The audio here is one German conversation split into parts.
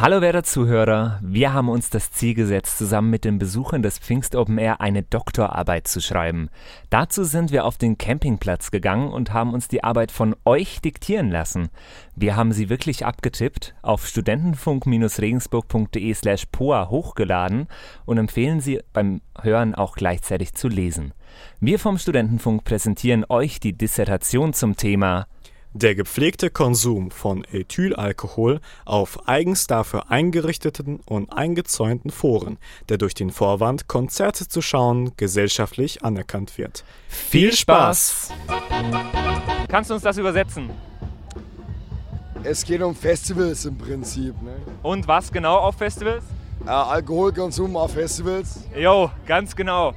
Hallo werte Zuhörer, wir haben uns das Ziel gesetzt, zusammen mit den Besuchern des Pfingst Open Air eine Doktorarbeit zu schreiben. Dazu sind wir auf den Campingplatz gegangen und haben uns die Arbeit von euch diktieren lassen. Wir haben sie wirklich abgetippt, auf studentenfunk-regensburg.de slash poa hochgeladen und empfehlen sie beim Hören auch gleichzeitig zu lesen. Wir vom Studentenfunk präsentieren euch die Dissertation zum Thema der gepflegte Konsum von Ethylalkohol auf eigens dafür eingerichteten und eingezäunten Foren, der durch den Vorwand, Konzerte zu schauen, gesellschaftlich anerkannt wird. Viel Spaß! Kannst du uns das übersetzen? Es geht um Festivals im Prinzip. Ne? Und was genau auf Festivals? Äh, Alkoholkonsum auf Festivals. Jo, ganz genau.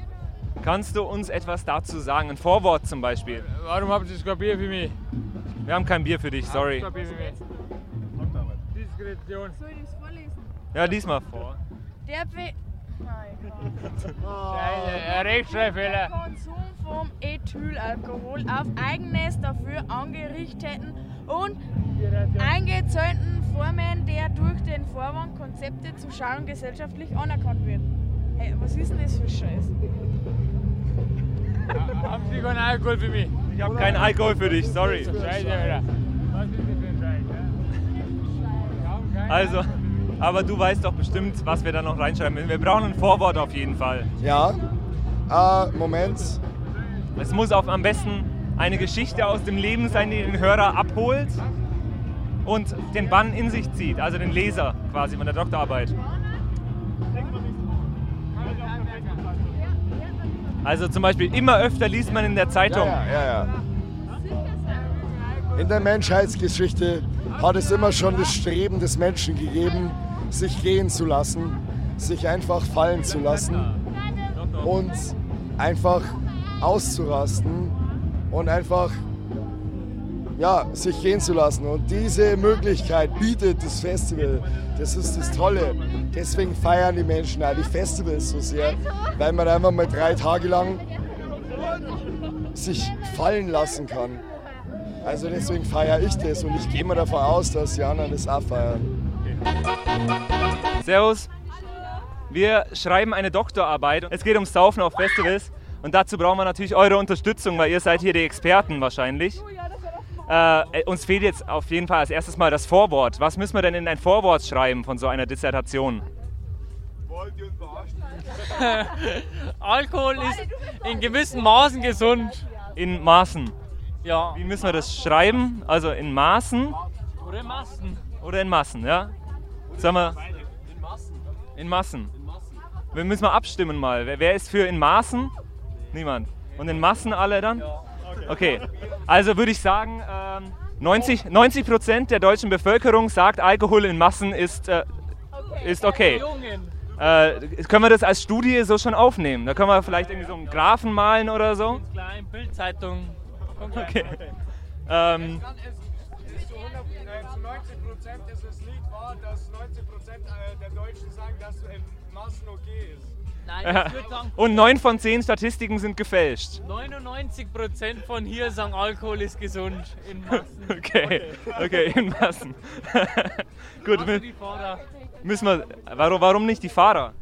Kannst du uns etwas dazu sagen? Ein Vorwort zum Beispiel. Warum habt ihr kein Bier für mich? Wir haben kein Bier für dich, sorry. Diskretion. Soll ich das vorlesen? Ja, diesmal vor. Der Be Scheiße, Rechtschreibfehler. Konsum vom Ethylalkohol auf eigenes dafür angerichteten und eingezäunten Formen der durch den Vorwand Konzepte zu schauen gesellschaftlich anerkannt wird. Hey, was ist denn das für Scheiß? Haben Sie keinen Alkohol für mich? Ich habe keinen Alkohol für dich, sorry. Also, aber du weißt doch bestimmt, was wir da noch reinschreiben. Wir brauchen ein Vorwort auf jeden Fall. Ja. Äh, Moment. Es muss auf, am besten eine Geschichte aus dem Leben sein, die den Hörer abholt und den Bann in sich zieht, also den Leser quasi von der Doktorarbeit. Also zum Beispiel immer öfter liest man in der Zeitung. Ja, ja, ja. In der Menschheitsgeschichte hat es immer schon das Streben des Menschen gegeben, sich gehen zu lassen, sich einfach fallen zu lassen und einfach auszurasten und einfach ja, sich gehen zu lassen. Und diese Möglichkeit bietet das Festival. Das ist das Tolle. Deswegen feiern die Menschen auch die Festivals so sehr, weil man einfach mal drei Tage lang sich fallen lassen kann. Also deswegen feiere ich das und ich gehe mal davon aus, dass die anderen das auch feiern. Servus. Wir schreiben eine Doktorarbeit. Es geht ums Saufen auf Festivals. Und dazu brauchen wir natürlich eure Unterstützung, weil ihr seid hier die Experten wahrscheinlich. Äh, uns fehlt jetzt auf jeden Fall als erstes mal das Vorwort. Was müssen wir denn in ein Vorwort schreiben von so einer Dissertation? Wollt ihr uns verarschen? Alkohol ist in gewissen Maßen gesund. In Maßen. Ja. Wie müssen wir das schreiben? Also in Maßen Oder in Massen. oder in Massen, ja? Sagen wir in Massen. Wir müssen mal abstimmen mal. Wer, wer ist für in Maßen? Niemand. Und in Massen alle dann? Okay. Also würde ich sagen, ähm, 90, 90 Prozent der deutschen Bevölkerung sagt, Alkohol in Massen ist, äh, ist okay. Äh, können wir das als Studie so schon aufnehmen? Da können wir vielleicht irgendwie so einen Graphen malen oder so. Klein, Bildzeitung. Okay. Ähm, Zu 100, äh, zu 90 Prozent ist es Lied wahr, dass 90 Prozent äh, der Deutschen sagen, dass es in Maßen okay ist. Nein, würde sagen, und 9 von 10 Statistiken sind gefälscht. 99% von hier sagen, Alkohol ist gesund in Massen. Okay, okay, in Massen. Gut, Also mü- die Fahrer. müssen wir. Warum, warum nicht die Fahrer?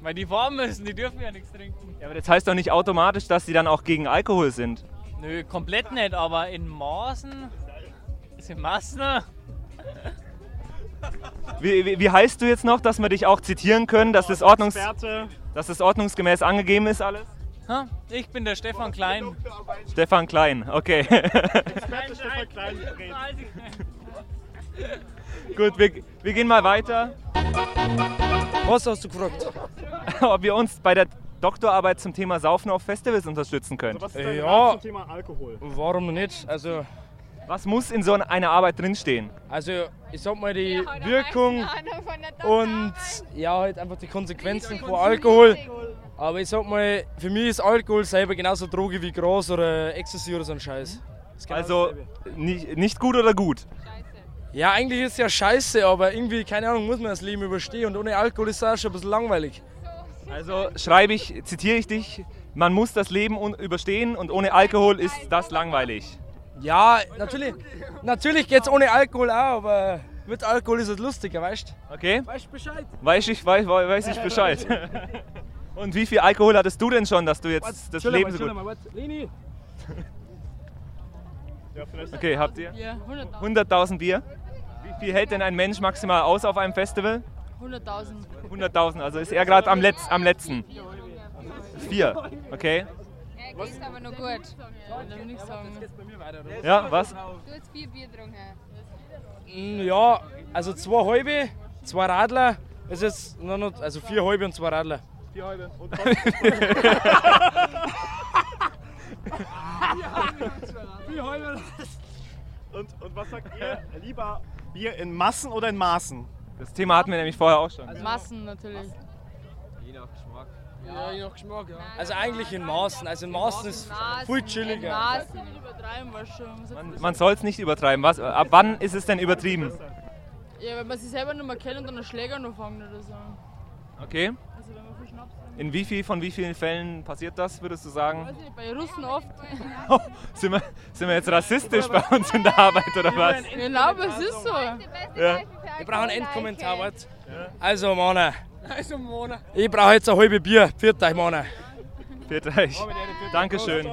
Weil die fahren müssen, die dürfen ja nichts trinken. Ja, aber das heißt doch nicht automatisch, dass sie dann auch gegen Alkohol sind. Nö, komplett nicht, aber in Maßen. Ist in Massen. Wie, wie, wie heißt du jetzt noch, dass wir dich auch zitieren können, dass das, Ordnungs, dass das ordnungsgemäß angegeben ist alles? Ha? Ich bin der Stefan Klein. Stefan Klein, okay. Stefan Klein. Gut, wir, wir gehen mal weiter. Was hast du gefragt? Ob wir uns bei der Doktorarbeit zum Thema Saufen auf Festivals unterstützen können. Was ist dein Ja. zum Thema Alkohol? Warum nicht? Also, Was muss in so einer Arbeit drinstehen? also ich sag mal die Wirkung und ja halt einfach die Konsequenzen von Alkohol. Aber ich sag mal, für mich ist Alkohol selber genauso Droge wie Gras oder Ecstasy oder so ein Scheiß. Ist genau Also nicht, nicht gut oder gut? ja, eigentlich ist es ja scheiße, aber irgendwie, keine Ahnung, muss man das Leben überstehen und ohne Alkohol ist es auch schon ein bisschen langweilig. Also schreibe ich, zitiere ich dich, man muss das Leben überstehen und ohne Alkohol ist das langweilig. Ja, natürlich, natürlich geht es ohne Alkohol auch, aber mit Alkohol ist es lustiger, weißt du? Okay. Weißt du Bescheid? Weiß ich, weiß, weiß ich Bescheid. Und wie viel Alkohol hattest du denn schon, dass du jetzt warte, das chill Leben mal, so gut... mal, warte. Lini. Okay, habt ihr? Ja, 100.000. 100.000 Bier. Wie viel hält denn ein Mensch maximal aus auf einem Festival? 100.000. 100.000, also ist er gerade am, Letz-, am letzten. Vier, okay. Ja, geht aber noch gut. Da will ich sagen. Ja, was? Du hast vier Bier getrunken. Mm, Ja, also zwei halbe, zwei Radler. Es ist noch nicht, also vier halbe und zwei Radler. Vier halbe. Und Vier halbe. Und, und was sagt ihr? Lieber Bier in Massen oder in Maßen? Das Thema hatten wir nämlich vorher auch schon. Massen natürlich. Ja, je nach Geschmack, ja. Also eigentlich in Maßen. Also in Maßen ist viel chilliger. Maßen. Übertreiben wir schon. Man, man soll es nicht übertreiben. Was, ab wann ist es denn übertrieben? Ja, wenn man sich selber nicht mehr kennt und dann einen Schläger noch fangen oder so. Okay. Also wenn man viel Schnaps. In wie viel von wie vielen Fällen passiert das, würdest du sagen? Weiß nicht, bei Russen oft. sind, wir, sind wir jetzt rassistisch bei uns in der Arbeit oder was? genau, aber es ist so. Ja. Ich brauche einen Endkommentar, warte. Also, Mona. Also, Mona. Ich brauche jetzt ein halbe Bier. Viert euch, Mona. Viert euch. Dankeschön.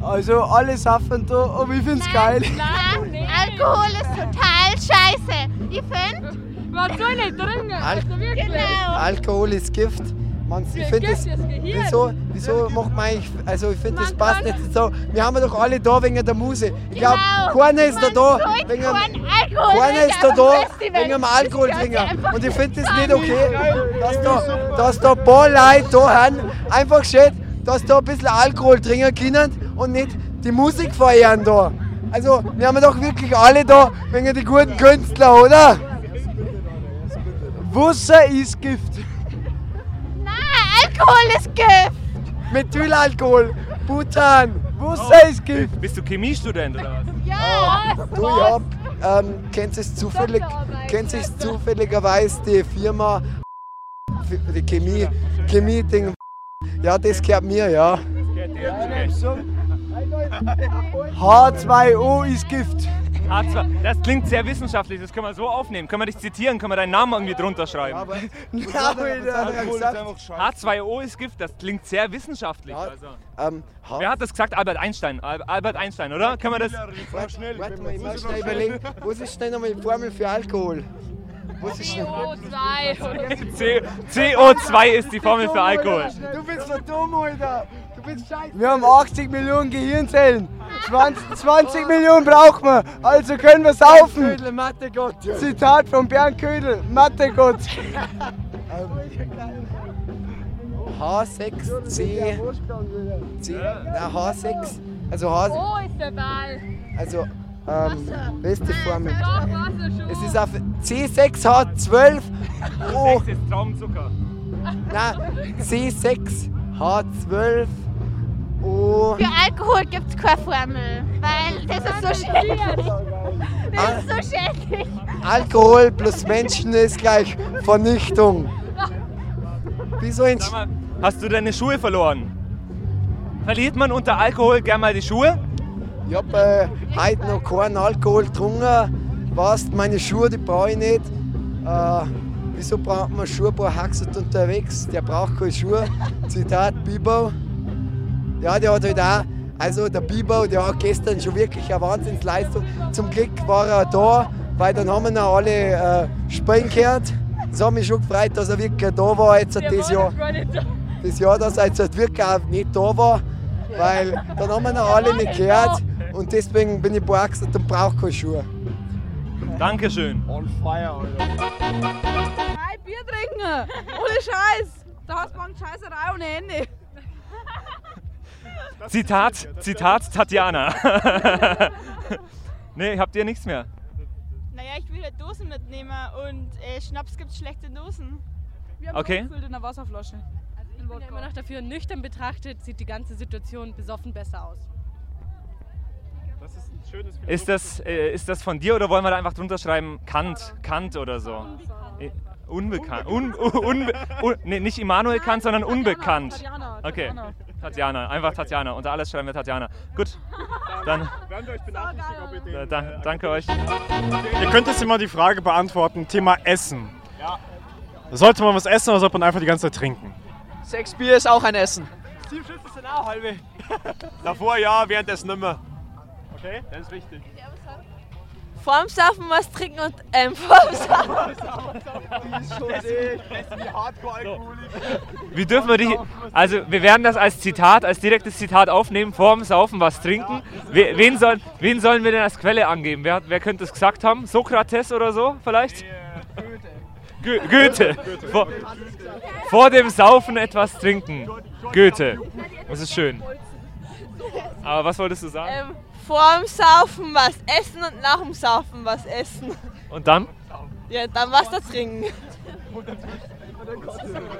Also alle saufen da, aber ich find's geil. Nein, Alkohol ist total scheiße. Ich finde, Man soll nicht trinken. Al also wirklich. genau. Alkohol ist Gift. Man, ich finde das, wieso, wieso macht man eigentlich, also ich finde das passt nicht so. Wir haben doch alle da wegen der Muse. Ich glaube, Genau. keiner ist da Man da wegen, keinen Alkohol keiner trinken ist da da dem wegen dem gehört einfach Und ich finde das nicht okay, dass da, dass da ein paar Leute da haben, einfach schön, dass da ein bisschen Alkohol trinken können und nicht die Musik feiern da. Also, wir haben doch wirklich alle da wegen die guten Künstler, oder? Wasser ist Gift. Alkohol ist Gift. Methylalkohol, Butan, Wasser ist Gift. Bist du Chemiestudent oder was? Ja. Du, ich hab, ähm, kennt es zufällig, kennt es zufälligerweise die Firma, die Chemie, Chemie-Ding. Ja, das gehört mir, ja. H2O ist Gift. H2, das klingt sehr wissenschaftlich, das können wir so aufnehmen. Können wir dich zitieren, können wir deinen Namen irgendwie drunter schreiben? Ja, aber ich hab gesagt, H2O ist Gift, das klingt sehr wissenschaftlich. Also. ähm, H Wer hat das gesagt? Albert Einstein. Al- Albert Einstein, oder? Können wir das? Warte mal, ich muss schnell überlegen, was ist denn nochmal die Formel für Alkohol? Was ist denn? CO2. C CO2 ist die Formel für Alkohol. Du bist so dumm, Alter. Du bist scheiße. Wir haben 80 Millionen Gehirnzellen. 20, 20 Millionen brauchen wir. Also können wir saufen. Ködel, Mathe-Gott. Zitat von Bernd Ködel, Mathe-Gott. H6, C, C, na, H6, also H, Oh, ist der Ball. also ähm, beste Formel. Es ist auf C6H12, O, Das ist Traumzucker. na, C6H12, O, Für Alkohol gibt es keine Formel, weil das ist so schädlich. Das ist so schädlich. Alkohol plus Menschen ist gleich Vernichtung. Wieso ein Sag mal, hast du deine Schuhe verloren? Verliert man unter Alkohol gern mal die Schuhe? Ich hab äh, heute noch keinen Alkohol getrunken. Weißt, meine Schuhe, die brauche ich nicht. Äh, wieso braucht man Schuhe? Boah, Haxet unterwegs, der braucht keine Schuhe. Zitat Bibo. Ja, der hat halt auch, also der Bibo, der hat gestern schon wirklich eine Wahnsinnsleistung. Zum Glück war er da, weil dann haben wir noch alle äh, spielen gehört. Das hat mich schon gefreut, dass er wirklich da war jetzt das Jahr. Das Jahr, dass er jetzt halt wirklich auch nicht da war, weil dann haben wir noch alle nicht gehört und deswegen bin ich beaxt und brauche keine Schuhe. Dankeschön. On fire, Alter. Nein, Bier trinken. Ohne Scheiß. Da hast du mal Scheißerei ohne Ende. Zitat, Zitat Tatjana. nee, habt ihr nichts mehr? Naja, ich will halt Dosen mitnehmen und äh, Schnaps gibt's schlechte Dosen. Wir haben Okay. in einer Wasserflasche. Ich bin ja immer noch dafür, nüchtern betrachtet sieht die ganze Situation besoffen besser aus. Das ist ein schönes Ist das, äh, ist das von dir oder wollen wir da einfach drunter schreiben Kant, Kant oder so? Äh, Unbekannt. Un, un, unbe, un, nee, nicht Immanuel Kant, sondern unbekannt. Tatjana, Okay. Tatjana. Einfach Tatjana. Unter alles schreiben wir Tatjana. Gut, dann Werden wir euch benachrichtigen, ob ihr den, äh, da, danke euch. Ihr könnt jetzt immer die Frage beantworten, Thema Essen. Sollte man was essen oder sollte man einfach die ganze Zeit trinken? Sechs Bier ist auch ein Essen. Sieben Schlüssel sind auch halbe. Davor ja, währenddessen nimmer. Okay. Das ist richtig. Vorm Saufen was trinken und ähm, vorm Saufen. Wie dürfen wir die. Also, wir werden das als Zitat, als direktes Zitat aufnehmen: vorm Saufen was trinken. We, wen, soll, wen sollen wir denn als Quelle angeben? Wer, wer könnte es gesagt haben? Sokrates oder so vielleicht? Goethe. Goethe. Vor, vor dem Saufen etwas trinken. Goethe. Das ist schön. Aber was wolltest du sagen? Ähm, vorm Saufen was essen und nach dem Saufen was essen. Und dann? Ja, dann was da trinken.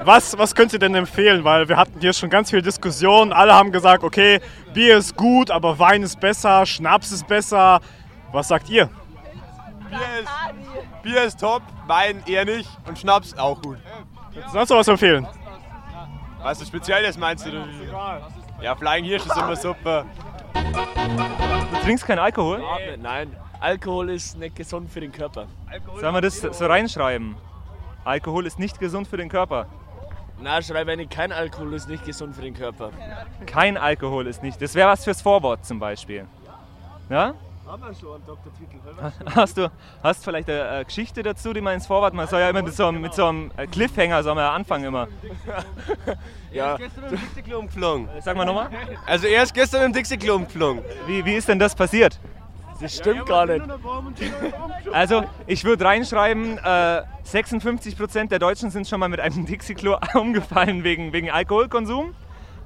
Was, was könnt ihr denn empfehlen? Weil wir hatten hier schon ganz viele Diskussionen. Alle haben gesagt, okay, Bier ist gut, aber Wein ist besser, Schnaps ist besser. Was sagt ihr? Bier ist, Bier ist top, Wein eher nicht und Schnaps auch gut. Sonst noch was empfehlen? Was ist Spezielles meinst du? Ja, Flying Hirsch ist immer super. Du trinkst keinen Alkohol? Nein, Alkohol ist nicht gesund für den Körper. Sollen wir das so reinschreiben? Alkohol ist nicht gesund für den Körper. Na, schreibe nicht, kein Alkohol ist nicht gesund für den Körper. Kein Alkohol ist nicht. Das wäre was fürs Vorwort zum Beispiel. Ja? Haben wir schon einen Doktortitel. Hast du hast vielleicht eine, eine Geschichte dazu, die man ins Vorwort, man soll ja immer mit so, einem- mit so einem äh, Cliffhanger soll man ja anfangen immer. Ja. gestern im Dixie-Klo umgeflogen. Sag mal nochmal. Also er ist gestern im Dixie-Klo umgeflogen. Wie, wie ist denn das passiert? Das stimmt gar nicht. Also ich würde reinschreiben, äh, 56% der Deutschen sind schon mal mit einem Dixie-Klo umgefallen wegen, wegen Alkoholkonsum.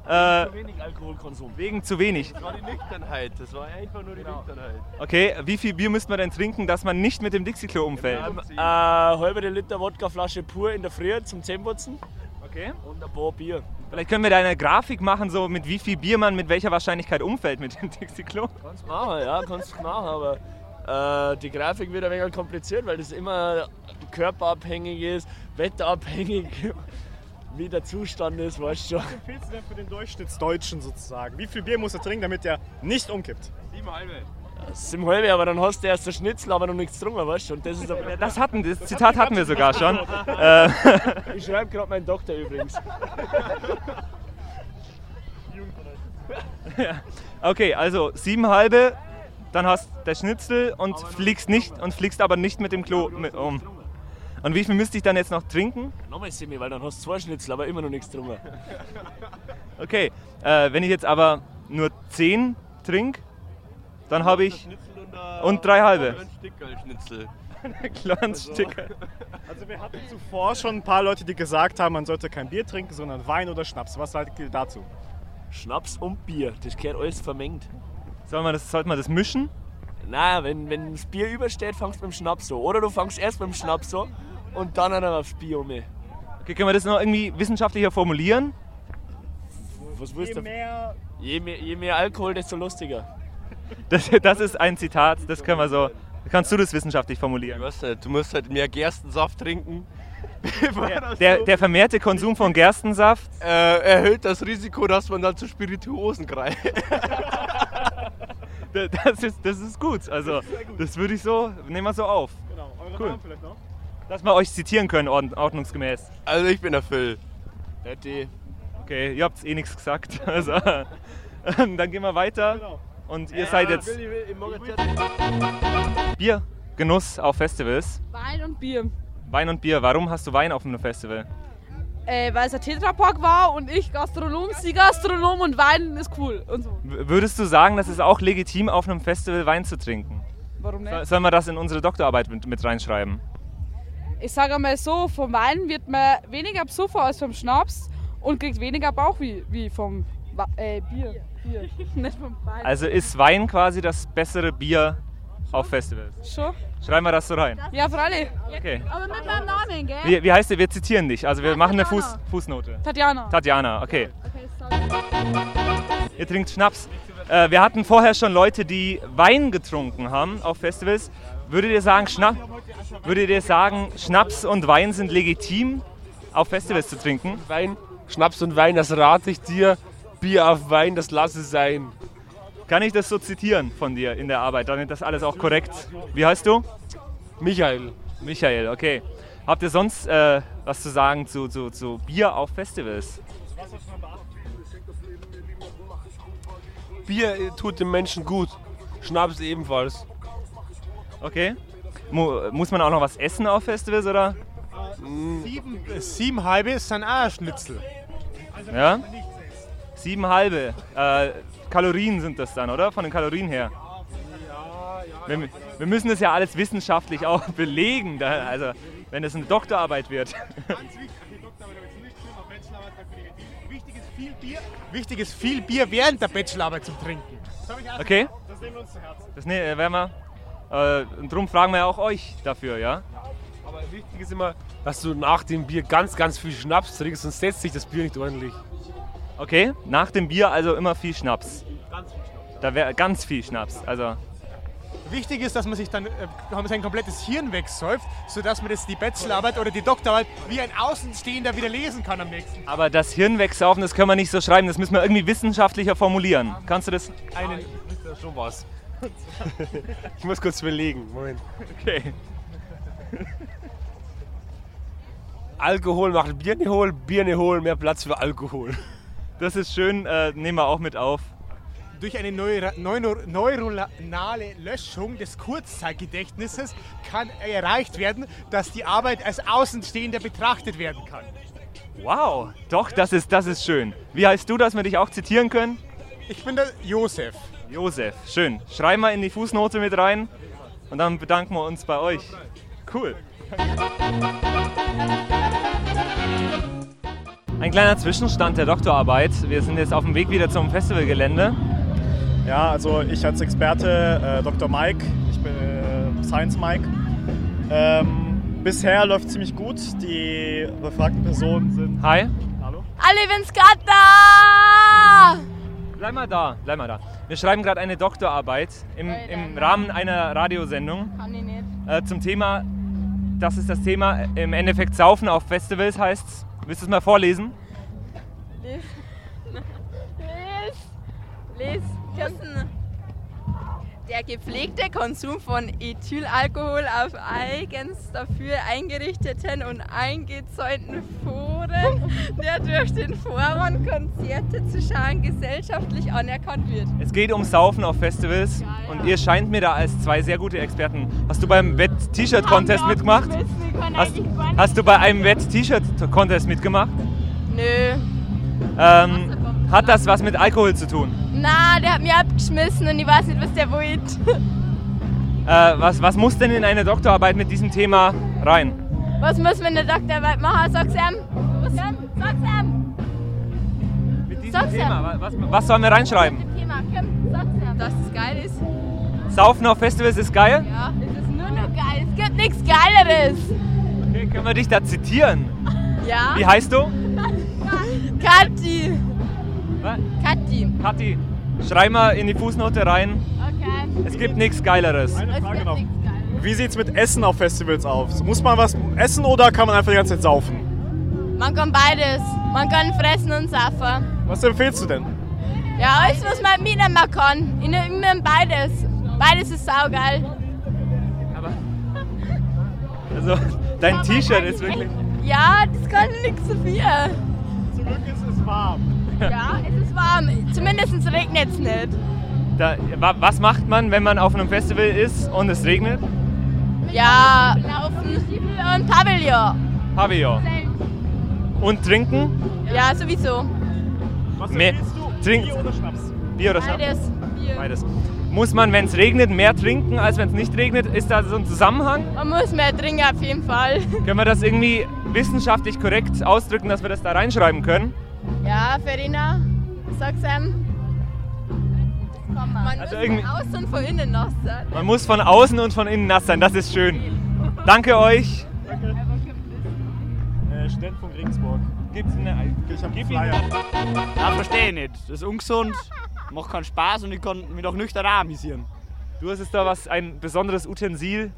Äh, Zu wenig Alkoholkonsum. wegen zu wenig. Das war die Nüchternheit. Das war einfach nur die Nüchternheit. Okay, wie viel Bier müsste man denn trinken, dass man nicht mit dem Dixie-Klo umfällt? Ähm, äh, halbe Liter Wodkaflasche pur in der Früh zum Zähneputzen. Okay. Und ein paar Bier. Vielleicht können wir da eine Grafik machen, so mit wie viel Bier man mit welcher Wahrscheinlichkeit umfällt mit dem Dixie-Klo. Kannst machen, ja, kannst du machen, aber äh, die Grafik wird ein wenig kompliziert, weil das immer körperabhängig ist, wetterabhängig, wie der Zustand ist, weißt du schon. Was empfiehlst du denn für den Durchschnittsdeutschen sozusagen? Wie viel Bier muss er trinken, damit er nicht umkippt? Sieben halbe. Sieben halbe, aber dann hast du erst ein Schnitzel, aber noch nichts getrunken, weißt du? Und das ist ein Das hatten, das Zitat hatten wir sogar schon. Äh, Ich schreibe gerade meinen Doktor übrigens. ja. Okay, also sieben halbe, dann hast der Schnitzel und fliegst nicht und fliegst aber nicht mit dem Klo mit um. Und wie viel müsste ich dann jetzt noch trinken? Nochmal Semi, weil dann hast du zwei Schnitzel, aber immer noch nichts getrunken. Okay, äh, wenn ich jetzt aber nur zehn trinke, dann habe ich und drei halbe. Schnitzel. Kleines Sticker. Also wir hatten zuvor schon ein paar Leute, die gesagt haben, man sollte kein Bier trinken, sondern Wein oder Schnaps. Was haltet ihr dazu? Schnaps und Bier, das gehört alles vermengt. Soll man das, sollte man das mischen? Naja, wenn, wenn das Bier übersteht, fangst du mit dem Schnaps an. Oder du fangst erst mit dem Schnaps an und dann dann aufs um. Okay, können wir das noch irgendwie wissenschaftlicher formulieren? Was willst Je du? mehr Je mehr, je mehr Alkohol, desto lustiger. Das, das ist ein Zitat, das können wir so. Kannst du das wissenschaftlich formulieren? Ich weiß nicht, du musst halt mehr Gerstensaft trinken. Der, der vermehrte Konsum von Gerstensaft äh, erhöht das Risiko, dass man dann zu Spirituosen greift. Das ist, das ist gut. Also, das würde ich so, nehmen wir so auf. Genau, eure Cool. Namen vielleicht noch? Dass wir euch zitieren können, ordn- ordnungsgemäß. Also ich bin der Phil. Daddy. Okay, ihr habt eh nichts gesagt. Also, dann gehen wir weiter. Genau. Und ihr seid jetzt Bier, Genuss auf Festivals. Wein und Bier. Wein und Bier. Warum hast du Wein auf einem Festival? Äh, weil es ein Tetrapack war und ich Gastronom, sie Gastronom und Wein ist cool und so. W- Würdest du sagen, das ist auch legitim, auf einem Festival Wein zu trinken? Warum So- nicht? Sollen wir das in unsere Doktorarbeit mit, mit reinschreiben? Ich sage einmal so, vom Wein wird man weniger besoffen als vom Schnaps und kriegt weniger Bauch wie, wie vom äh, Bier. Bier. nicht vom Wein. Also ist Wein quasi das bessere Bier auf Festivals? Schon? Schreiben wir das so rein. Ja, freilich. Okay. Aber mit meinem Namen, gell? Wie, wie heißt ihr? Wir zitieren dich. Also wir machen eine Fuß, Tatjana. Fußnote. Tatjana. Tatjana, okay. Ihr trinkt Schnaps. Äh, wir hatten vorher schon Leute, die Wein getrunken haben auf Festivals. Würdet ihr sagen, Schna würdet ihr sagen, Schnaps und Wein sind legitim auf Festivals zu trinken? Wein, Schnaps und Wein, das rate ich dir. Bier auf Wein, das lasse sein. Kann ich das so zitieren von dir in der Arbeit, damit das alles auch korrekt? Wie heißt du? Michael. Michael, okay. Habt ihr sonst äh, was zu sagen zu, zu, zu Bier auf Festivals? Bier äh, tut dem Menschen gut. Schnaps ebenfalls. Okay. Mu muss man auch noch was essen auf Festivals oder? Sieben, äh, sieben halbe sind auch ein Schnitzel. Ja? Sieben halbe. Äh, Kalorien sind das dann, oder? Von den Kalorien her. Wir, wir müssen das ja alles wissenschaftlich auch belegen, da, also wenn es eine Doktorarbeit wird. Wichtig ist viel Bier, wichtig ist viel Bier während der Bachelorarbeit zum Trinken. Das Okay. Das nehmen wir uns zu Herzen. Das ne, äh, werden wir. Äh, und darum fragen wir ja auch euch dafür, ja? Aber wichtig ist immer, dass du nach dem Bier ganz, ganz viel Schnaps trinkst, sonst setzt sich das Bier nicht ordentlich. Okay, nach dem Bier also immer viel Schnaps. Ganz viel Schnaps. Da wäre ganz viel Schnaps. Also Wichtig ist, dass man sich dann äh, sein komplettes Hirn wegsäuft, sodass man das die Bachelorarbeit oder die Doktorarbeit wie ein Außenstehender wieder lesen kann am nächsten. Aber das Hirn wegsaufen, das können wir nicht so schreiben, das müssen wir irgendwie wissenschaftlicher formulieren. Kannst du das? Einen, Das schon was. ich muss kurz überlegen. Moment. Okay. Alkohol macht Bier nicht hohl, Bier nicht hohl, mehr Platz für Alkohol. Das ist schön, äh, nehmen wir auch mit auf. Durch eine neuro neuro neuronale Löschung des Kurzzeitgedächtnisses kann erreicht werden, dass die Arbeit als Außenstehender betrachtet werden kann. Wow, doch, das ist, das ist schön. Wie heißt du, dass wir dich auch zitieren können? Ich bin der Josef. Josef, schön. Schreib mal in die Fußnote mit rein und dann bedanken wir uns bei euch. Cool. Ein kleiner Zwischenstand der Doktorarbeit. Wir sind jetzt auf dem Weg wieder zum Festivalgelände. Ja, also ich als Experte, äh, Dr. Mike, ich bin äh, Science Mike. Ähm, bisher läuft ziemlich gut. Die befragten Personen sind. Hi. Hallo? Alle bin's grad da! Bleib mal da, bleib mal da. Wir schreiben gerade eine Doktorarbeit im, im Rahmen einer Radiosendung Kann ich nicht. äh, zum Thema, das ist das Thema, im Endeffekt Saufen auf Festivals heißt Willst du es mal vorlesen? Lies. Lies. Lies. Kirsten. Der gepflegte Konsum von Ethylalkohol auf eigens dafür eingerichteten und eingezäunten Foren, der durch den Vorwand Konzerte zu schauen gesellschaftlich anerkannt wird. Es geht um Saufen auf Festivals und ihr scheint mir da als zwei sehr gute Experten. Hast du beim Wett-T-Shirt-Contest mitgemacht? Hast, hast du bei einem Wett-T-Shirt-Contest mitgemacht? Nö. Ähm, hat das was mit Alkohol zu tun? Na, der hat mich abgeschmissen und ich weiß nicht, was der wollte. Äh, was, was muss denn in eine Doktorarbeit mit diesem Thema rein? Was muss man in der Doktorarbeit machen? Sag's ihm. Was ihm? Sag's ihm. Mit diesem Sag's Thema, was, was sollen wir reinschreiben? Thema, komm, sag's ihm. Dass es geil ist. Saufen auf Festivals ist geil? Ja, es ist nur noch geil. Es gibt nichts Geileres. Okay, können wir dich da zitieren? Ja. Wie heißt du? Kathi. Was? Kathi. Kathi, schreib mal in die Fußnote rein. Okay. Es gibt nichts Geileres. Eine Frage noch. Wie sieht es mit Essen auf Festivals aus? Muss man was essen oder kann man einfach die ganze Zeit saufen? Man kann beides. Man kann fressen und saufen. Was empfehlst du denn? Ja, alles, was man mitnehmen kann. Ich nehme immer beides. Beides ist saugeil. Also, dein T-Shirt ist wirklich. Ja, das kann nichts so viel. Zum Glück ist es warm. Ja, es ist warm. Zumindest regnet es nicht. Da, wa- was macht man, wenn man auf einem Festival ist und es regnet? Ja, laufen und Pavillon. Pavillon. Und trinken? Ja, sowieso. Was Mehr, du? trink, Bier oder Schnaps? Bier oder Schnaps? Beides. Bier. Beides. Muss man, wenn es regnet, mehr trinken, als wenn es nicht regnet? Ist da so ein Zusammenhang? Man muss mehr trinken auf jeden Fall. Können wir das irgendwie wissenschaftlich korrekt ausdrücken, dass wir das da reinschreiben können? Ja, Verena, sag's ihm. Man Also muss von außen und von innen nass sein. Man muss von außen und von innen nass sein, das ist schön. Danke euch. Äh, Sten von Regensburg. Gibt's eine, Ich hab einen Flyer. Ja, verstehe ich nicht. Das ist ungesund, macht keinen Spaß und ich kann mich auch nüchtern amüsieren. Du hast jetzt da was, ein besonderes Utensil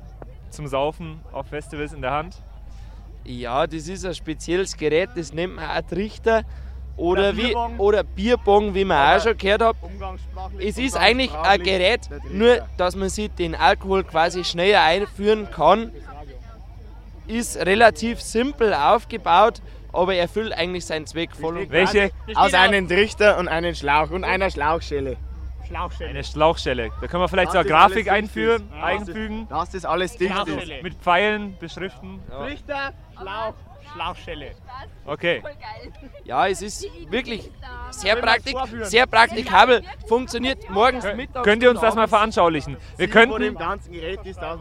zum Saufen auf Festivals in der Hand. Ja, das ist ein spezielles Gerät, das nennt man auch Trichter. Oder, Oder wie, Bierbong. oder Bierbong, wie man auch schon gehört hat. Es ist eigentlich ein Gerät, nur dass man sich den Alkohol quasi schneller einführen kann. Ist relativ simpel aufgebaut, aber erfüllt eigentlich seinen Zweck voll und ganz. Aus einem Trichter und einem Schlauch und einer Schlauchschelle. Schlauchstelle. Eine Schlauchstelle. Da können wir vielleicht so eine ist Grafik einführen, ist. Einfügen. Dass das alles dicht ist. Mit Pfeilen beschriften. Trichter, Schlauch, Schlauchstelle. Okay. Ja, es ist wirklich sehr, praktik sehr praktikabel. Funktioniert morgens, mittags. Könnt ihr uns das mal veranschaulichen? Wir könnten.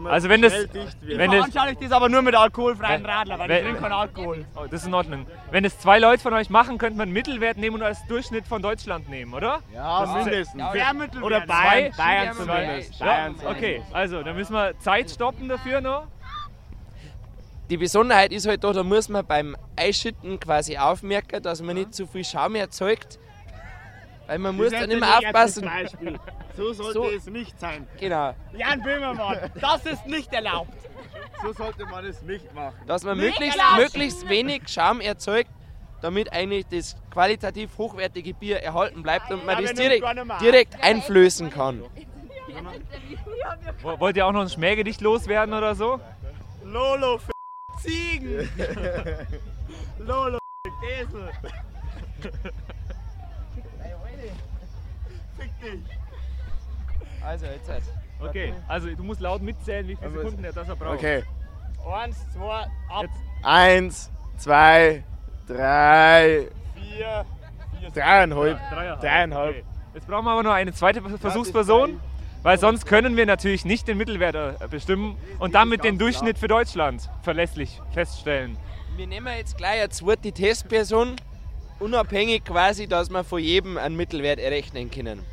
Also wenn das- wenn das- Veranschaulicht ist aber nur mit alkoholfreien Wenn- Radler, weil wenn- ich trinke keinen Alkohol. Oh, das ist in Ordnung. Wenn es zwei Leute von euch machen, könnte man einen Mittelwert nehmen und als Durchschnitt von Deutschland nehmen, oder? Ja, Das ist- mindestens. Ja? Oder Bayern? Bayern zumindest. Ja, okay, also dann müssen wir Zeit stoppen dafür noch. Die Besonderheit ist halt da, da muss man beim Einschütten quasi aufmerken, dass man nicht zu viel Schaum erzeugt. Weil man muss Das dann ist immer aufpassen. Beispiel. So sollte So. es nicht sein. Genau. Jan Böhmermann, das ist nicht erlaubt. So sollte man es nicht machen. Dass man Nicht möglichst, erlaubt. möglichst wenig Schaum erzeugt, damit eigentlich das qualitativ hochwertige Bier erhalten bleibt und man Ja, das direkt, direkt einflößen kann. Wo- Wollt ihr auch noch ein Schmähgedicht loswerden oder so? Lolo Ziegen. Lolo Esel. Fick dich. Also jetzt halt. Okay, also du musst laut mitzählen, wie viele Also, Sekunden der das er braucht. Okay. Eins, zwei, ab. Eins, zwei, drei, Vier, vier, dreieinhalb. Dreieinhalb. Dreieinhalb. Okay. Jetzt brauchen wir aber nur eine zweite Versuchsperson, weil sonst können wir natürlich nicht den Mittelwert äh, bestimmen und damit den Durchschnitt für Deutschland verlässlich feststellen. Wir nehmen jetzt gleich eine zweite Testperson, unabhängig quasi, dass wir von jedem einen Mittelwert errechnen können.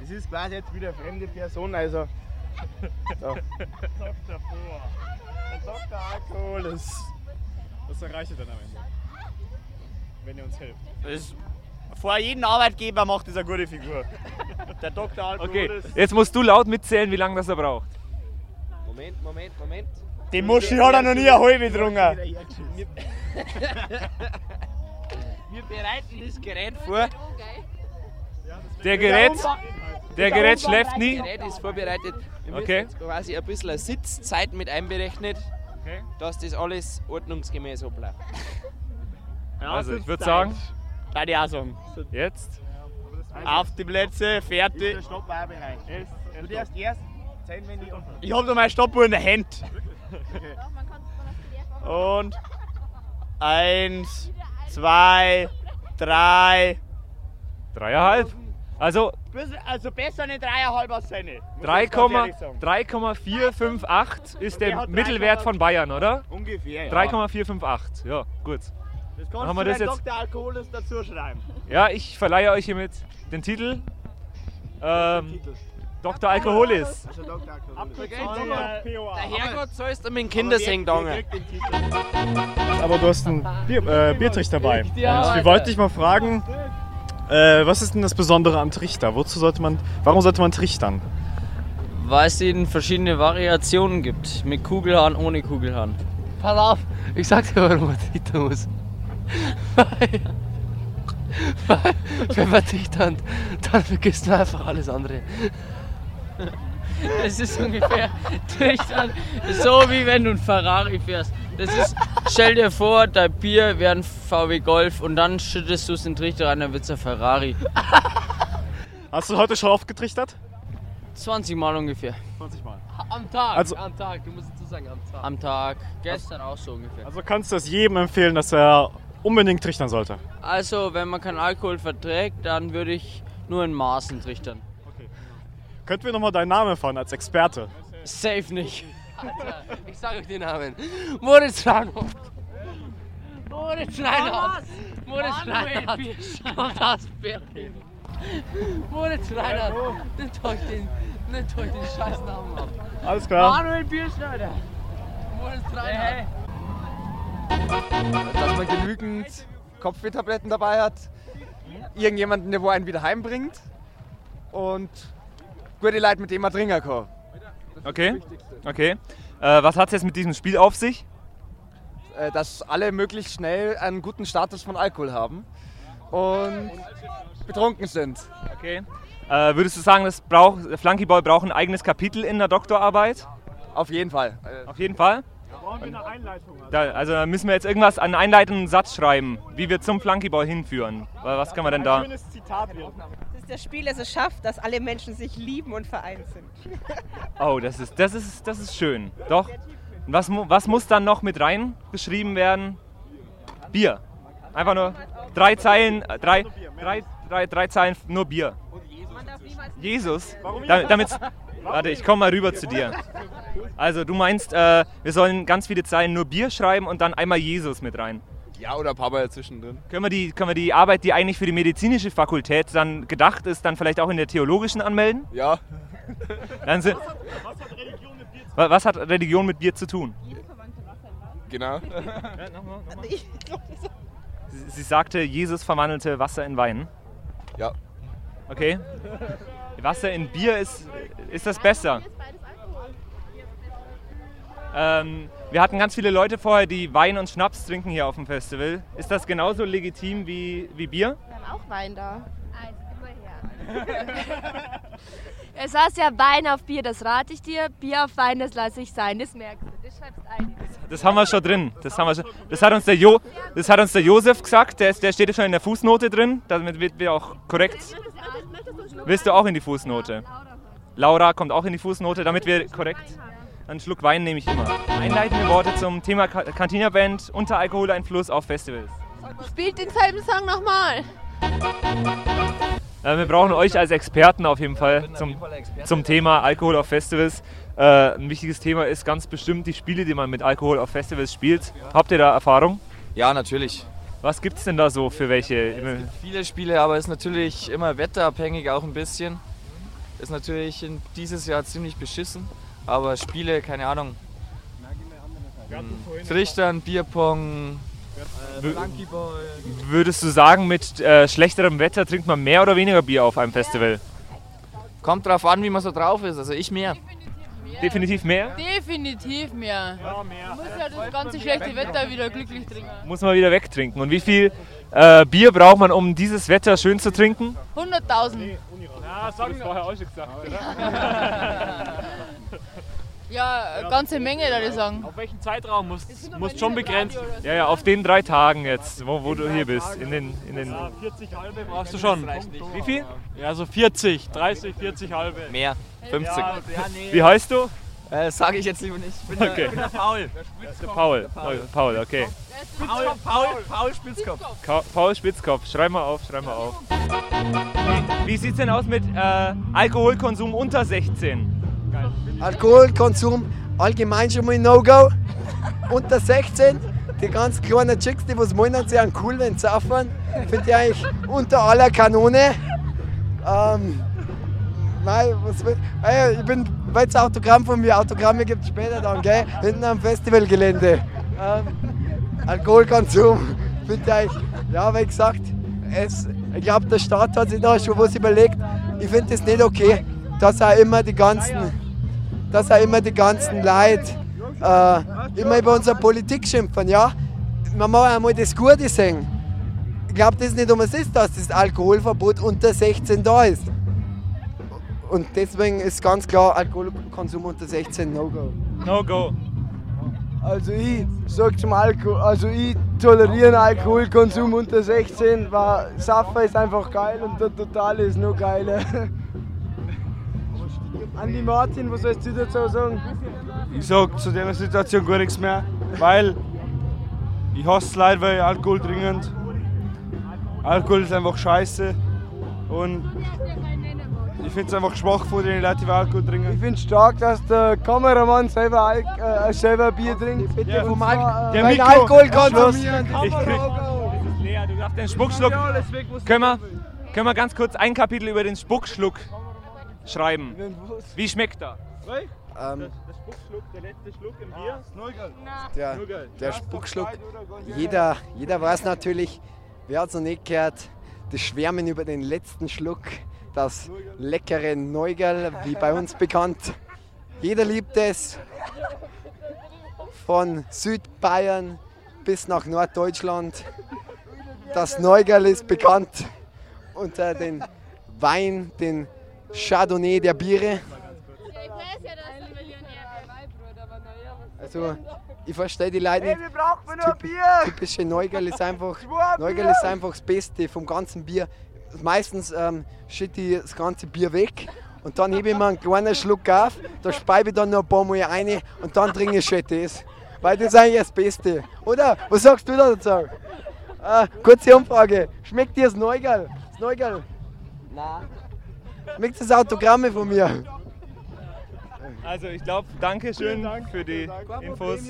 Das ist quasi jetzt wieder eine fremde Person, also. So. Dr. Bohr. Der Dr. Alkohol ist. Was erreicht ihr dann am Ende? Wenn ihr uns hilft. Das vor jedem Arbeitgeber macht das eine gute Figur. Der Dr. Alkohol Okay, ist. jetzt musst du laut mitzählen, wie lange das er braucht. Moment, Moment, Moment. Die Muschi hat er noch nie eine halbe getrunken. Wir bereiten das Gerät vor. Der Gerät, der Gerät schläft nie. Das Gerät ist vorbereitet. Wir müssen Okay. jetzt quasi ein bisschen eine Sitzzeit mit einberechnet, dass das alles ordnungsgemäß abläuft. Also ich würde sagen, Da die auch sagen. jetzt. Auf die Plätze, fertig. Der Stopp bereit. Du darfst erst zählen, wenn die offen Ich hab da meine Stoppuhr in der Hand. Und eins, zwei, drei. Dreieinhalb. Also Also besser eine dreieinhalb als seine. muss ich 3, ganz ehrlich sagen. 3,458 ist der Mittelwert 3,4 von Bayern, oder? Ungefähr, ja. 3,458. Ja, gut. Das kannst haben wir du das jetzt. Dr. Alkoholis dazu schreiben. Ja, ich verleihe euch hiermit den Titel. Ähm, Dr. Alkoholis. Also Dr. Alkoholis. Der Herrgott soll es mit dem Kindersing dangen. Aber du hast einen Bier, äh, Biertrichter dabei. Und wir wollten dich mal fragen, äh, was ist denn das Besondere am Trichter? Wozu sollte man, warum sollte man trichtern? Weil es eben verschiedene Variationen gibt. Mit Kugelhahn, ohne Kugelhahn. Pass auf, ich sag dir, warum man trichtern muss. Weil, weil wenn man trichtert, dann vergisst man einfach alles andere. Das ist ungefähr so wie wenn du ein Ferrari fährst. Das ist, stell dir vor, dein Bier wäre ein VW Golf und dann schüttest du es in den Trichter rein, dann wird es ein Ferrari. Hast du heute schon oft getrichtert? 20 Mal ungefähr. 20 Mal. Am Tag, Also- am Tag, du musst dazu sagen, am Tag. Am Tag, gestern auch so ungefähr. Also kannst du es jedem empfehlen, dass er unbedingt trichtern sollte? Also, wenn man keinen Alkohol verträgt, dann würde ich nur in Maßen trichtern. Könnten wir nochmal deinen Namen erfahren als Experte? Safe nicht. Alter, ich sag euch den Namen. Moritz Reinhardt. Moritz Reinhardt. Moritz Reinhardt. Kommt aus Berlin. Moritz Reinhardt. Nimmt euch den, nimmt euch den scheiß Namen ab. Alles klar. Manuel Bierschneider. Moritz Reinhardt. Dass man genügend Kopfwehtabletten dabei hat, irgendjemanden, der wo einen wieder heimbringt und gute Leute, mit denen man trinken kann. Okay. Okay. Äh, was hat es jetzt mit diesem Spiel auf sich? Äh, Dass alle möglichst schnell einen guten Status von Alkohol haben und betrunken sind. Okay. Äh, würdest du sagen, das braucht, Flunkyball braucht ein eigenes Kapitel in der Doktorarbeit? Auf jeden Fall. Auf jeden Fall? Da, also da müssen wir jetzt irgendwas, einen einleitenden Satz schreiben, wie wir zum Flunkyball hinführen. Was kann man denn da? Zitat Das ist das Spiel, das es schafft, dass alle Menschen sich lieben und vereint sind. Oh, das ist, das ist, das ist schön. Doch. Was, was muss dann noch mit reingeschrieben werden? Bier. Einfach nur drei Zeilen, äh, drei, drei, drei, drei Zeilen nur Bier. Jesus? Da- Damit, warte, ich komme mal rüber zu dir. Also du meinst, äh, wir sollen ganz viele Zeilen nur Bier schreiben und dann einmal Jesus mit rein. Ja, oder Papa zwischendrin. Können wir, die, können wir die Arbeit, die eigentlich für die medizinische Fakultät dann gedacht ist, dann vielleicht auch in der theologischen anmelden? Ja. Dann sind, Wa- was hat Religion mit Bier zu tun? Genau. Sie, sie sagte, Jesus verwandelte Wasser in Wein. Ja. Okay. Wasser in Bier ist, ist das besser. Ähm, wir hatten ganz viele Leute vorher, die Wein und Schnaps trinken hier auf dem Festival. Ist das genauso legitim wie, wie Bier? Wir haben auch Wein da. Es heißt ja Wein auf Bier, das rate ich dir. Bier auf Wein, das lasse ich sein. Das merkst du. Das schreibst ein. Das haben wir schon drin. Das, haben wir schon, das, hat, uns der jo, das hat uns der Josef gesagt, der, ist, der steht ja schon in der Fußnote drin, damit wird wir auch korrekt. Willst du auch in die Fußnote? Laura kommt auch in die Fußnote, damit wir korrekt. Einen Schluck Wein nehme ich immer. Einleitende Worte zum Thema Cantina Band unter Alkoholeinfluss auf Festivals. Spielt denselben Song nochmal. Äh, wir brauchen euch als Experten auf jeden Fall zum, zum Thema Alkohol auf Festivals. Äh, ein wichtiges Thema ist ganz bestimmt die Spiele, die man mit Alkohol auf Festivals spielt. Habt ihr da Erfahrung? Ja, natürlich. Was gibt es denn da so für welche? Viele Spiele, aber ist natürlich immer wetterabhängig auch ein bisschen. Ist natürlich in dieses Jahr ziemlich beschissen, aber Spiele, keine Ahnung. Hm, Trichtern, Bierpong. Würdest du sagen, mit äh, schlechterem Wetter trinkt man mehr oder weniger Bier auf einem Festival? Kommt drauf an, wie man so drauf ist. Also ich mehr. Definitiv mehr? Definitiv mehr. Ja, mehr. Du musst ja das ganze schlechte Wetter wieder glücklich trinken. Muss man wieder wegtrinken. Und wie viel äh, Bier braucht man, um dieses Wetter schön zu trinken? 100.000. Ja, sagen wir vorher auch schon gesagt, Ja, eine ganze Menge, würde ich sagen. Auf welchen Zeitraum musst musst schon begrenzt? Ja, ja, auf den drei Tagen jetzt, wo, wo du hier bist. In den, in den Ja, 40 halbe brauchst du schon. Wie viel? Ja, so 40, 30, 40 halbe. Mehr, 50. Ja, nee. Wie heißt du? Äh, sage ich jetzt lieber nicht. Ich bin, der, Okay. ich bin der Paul. Der Paul. Oh, Paul, okay. Paul, Paul, Paul Spitzkopf. Paul Spitzkopf, schreib mal auf, schreib mal auf. Wie, wie sieht's denn aus mit äh, Alkoholkonsum unter 16? Alkoholkonsum allgemein schon mal No-Go. Unter 16, die ganz kleinen Chicks, die was meinen, sie sind cool, wenn sie saufen, finde ich eigentlich unter aller Kanone. Ähm, nein, was ey, ich bin, weil es Autogramm von mir, Autogramme gibt es später dann, gell? Hinten am Festivalgelände. Ähm, Alkoholkonsum finde ich eigentlich, ja, wie gesagt, es, ich glaube, der Staat hat sich da schon was überlegt. Ich finde das nicht okay, dass er immer die ganzen dass auch immer die ganzen Leute äh, immer über unsere Politik schimpfen. Ja? Man muss einmal das Gute sehen. Ich glaube das nicht umsonst, dass das Alkoholverbot unter 16 da ist. Und deswegen ist ganz klar Alkoholkonsum unter 16 No-Go. No go. Also ich sag zum Alkohol, also ich toleriere Alkoholkonsum unter 16, weil Saffer ist einfach geil und der Totale ist nur geiler. Andi Martin, was sollst du dazu sagen? Ich sag zu der Situation gar nichts mehr, weil ich hasse es leid, weil Alkohol dringend. Alkohol ist einfach scheiße und ich finde es einfach schwach von den Leuten, die Alkohol trinken. Ich finde es stark, dass der Kameramann selber, Alk äh, selber Bier trinkt. Bitte Ja. vom Der Al äh, Mikro- Alkohol konsumieren. Ich krieg, das ist leer, du darfst den Spuckschluck. Können wir, können wir ganz kurz ein Kapitel über den Spuckschluck schreiben? Wie schmeckt er? Ähm, Der Spuckschluck, der letzte Schluck im Bier? der, der Spuckschluck, jeder, jeder weiß natürlich, wer hat es noch nicht gehört, das Schwärmen über den letzten Schluck, das leckere Neugerl, wie bei uns bekannt. Jeder liebt es. Von Südbayern bis nach Norddeutschland. das Neugerl ist bekannt unter den Wein, den Chardonnay der Biere. Also, ich verstehe die Leute nicht. wir brauchen nur Typ- Bier! Typische Neugerl ist einfach, Neugerl ist einfach das Beste vom ganzen Bier. Meistens ähm, schütte ich das ganze Bier weg und dann hebe ich mir einen kleinen Schluck auf, da speibe ich dann noch ein paar Mal rein und dann trinke ich schön das. Weil das ist eigentlich das Beste. Oder? Was sagst du da dazu? Äh, kurze Umfrage. Schmeckt dir das Neugerl? Das Neugerl? Nein. Schmeckt das Autogramme von mir? Also ich glaube, danke schön für die Infos.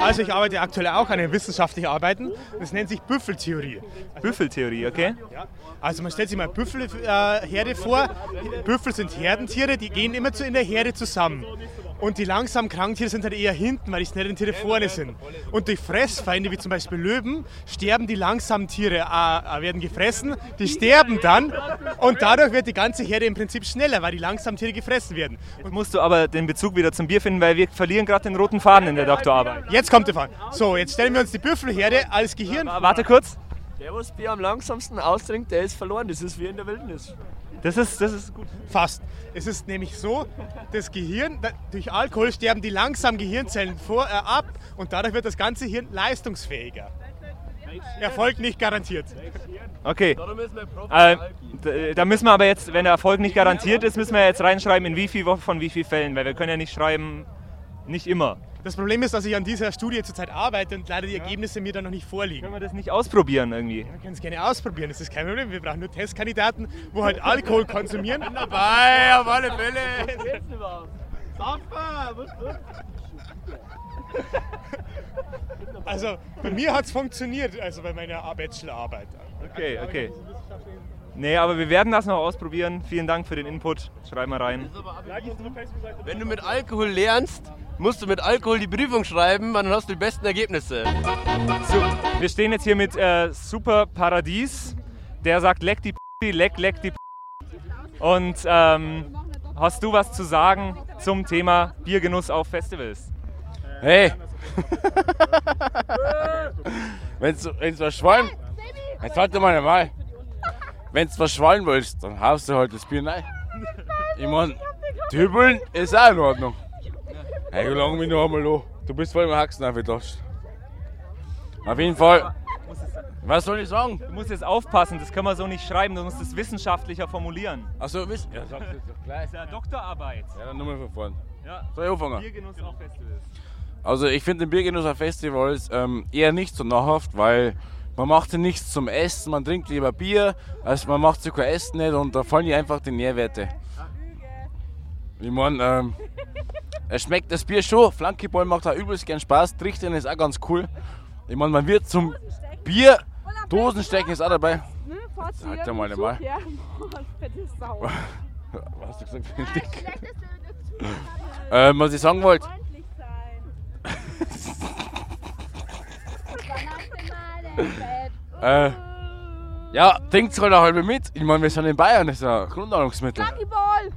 Also ich arbeite aktuell auch an wissenschaftlichen Arbeiten. Das nennt sich Büffeltheorie. Büffeltheorie, okay? Also man stellt sich mal Büffelherde vor. Büffel sind Herdentiere, die gehen immer zu in der Herde zusammen. Und die langsam kranken Tiere sind halt eher hinten, weil die schnellen Tiere vorne sind. Und durch Fressfeinde, wie zum Beispiel Löwen, sterben die langsamen Tiere, äh, äh, werden gefressen, die sterben dann und dadurch wird die ganze Herde im Prinzip schneller, weil die langsamen Tiere gefressen werden. Jetzt musst du aber den Bezug wieder zum Bier finden, weil wir verlieren gerade den roten Faden in der Doktorarbeit. Jetzt kommt der Faden. So, jetzt stellen wir uns die Büffelherde als Gehirn vor. Warte kurz. Der, was Bier am langsamsten austrinkt, der ist verloren. Das ist wie in der Wildnis. Das ist, das ist gut. Fast. Es ist nämlich so, das Gehirn, durch Alkohol sterben die langsamen Gehirnzellen vor, äh, ab und dadurch wird das ganze Hirn leistungsfähiger. Erfolg nicht garantiert. Okay. Äh, d- da müssen wir aber jetzt, wenn der Erfolg nicht garantiert ist, müssen wir jetzt reinschreiben, in wie viel Wochen von wie vielen Fällen, weil wir können ja nicht schreiben, nicht immer. Das Problem ist, dass ich an dieser Studie zurzeit arbeite und leider die Ergebnisse mir dann noch nicht vorliegen. Können wir das nicht ausprobieren irgendwie? Wir können es gerne ausprobieren, das ist kein Problem. Wir brauchen nur Testkandidaten, wo halt Alkohol konsumieren. dabei, auf alle Fälle. Also bei mir hat es funktioniert, also bei meiner Bachelorarbeit. Okay, okay. Nee, aber wir werden das noch ausprobieren. Vielen Dank für den Input. Schreib mal rein. Wenn du mit Alkohol lernst, musst du mit Alkohol die Prüfung schreiben, weil dann hast du die besten Ergebnisse. So, wir stehen jetzt hier mit äh, Super Paradies. Der sagt, leck die P, leck, leck die P. Und ähm, hast du was zu sagen zum Thema Biergenuss auf Festivals? Hey! wenn's, wenn's was schwallen. Jetzt warte mal mal. Wenn's was schwallen willst, dann haust du halt das Bier rein. Ich mein, Tübeln ist auch in Ordnung. Hey, wie lange bin ich noch einmal da? Du bist voll im Haxen aufgetascht. Auf jeden Fall. Was soll ich sagen? Du musst jetzt aufpassen, das können wir so nicht schreiben, du musst es wissenschaftlicher formulieren. Achso, wissen. Ja, sag's jetzt doch Das gleich. ist ja Doktorarbeit. Ja, dann nochmal von vorn. Ja. Soll ich anfangen? Biergenuss auf Festivals. Also ich finde den Biergenuss auf Festivals ähm, eher nicht so nahrhaft, weil man macht ja nichts zum Essen, man trinkt lieber Bier, als man macht sogar Essen nicht und da fallen die einfach die Nährwerte. Ich meine, ähm, es schmeckt das Bier schon, Flankeball macht auch übelst gern Spaß, Trichtern ist auch ganz cool. Ich meine, man wird zum Bier, Dosenstecken ist auch dabei. Halt mal mal. Was hast du gesagt? für ein Dick? ähm, was ich sagen wollte, Äh, ja, trinkt's halt eine halbe mit. Ich meine, wir sind in Bayern, das ist ein Grundnahrungsmittel. Flankyball!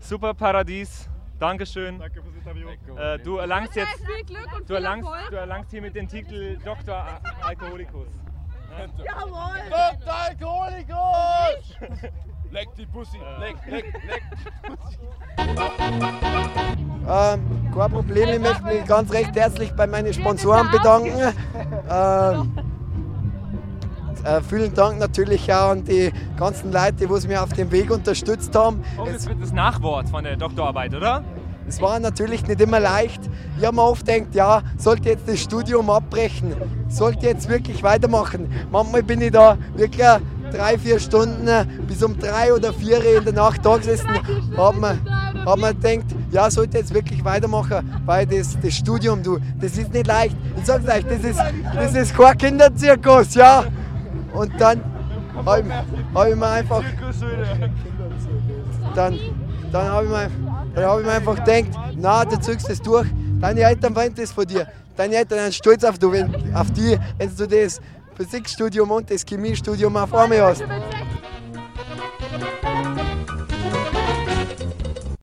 Super Paradies. Dankeschön. Danke fürs Interview. Äh, du erlangst jetzt, du erlangst, du erlangst hier mit dem Titel Dr. Al- Alkoholikus. Jawohl! Dr. Alkoholikus! Leck die Pussy, leck, leck, leck. Ähm, kein Problem, ich möchte mich ganz recht herzlich bei meinen Sponsoren bedanken. Ähm, äh, vielen Dank natürlich auch an die ganzen Leute, die mir auf dem Weg unterstützt haben. Oh, das wird das Nachwort von der Doktorarbeit, oder? Es war natürlich nicht immer leicht. Ich habe mir oft gedacht, ja, sollte jetzt das Studium abbrechen, sollte jetzt wirklich weitermachen. Manchmal bin ich da wirklich drei, vier Stunden äh, bis um drei oder vier in der Nacht da gesessen, habe mir, hab mir gedacht, ja, sollte jetzt wirklich weitermachen, weil das, das Studium, du, das ist nicht leicht. Ich sag's euch, das ist, das ist kein Kinderzirkus, ja. Und dann habe ich, hab ich mir einfach dann, dann habe ich, hab ich mir einfach gedacht, na, du ziehst das durch. Deine Eltern wollen das von dir. Deine Eltern sind stolz auf, du, wenn, auf die, wenn du das Physikstudium und das Chemiestudium auf einmal hast.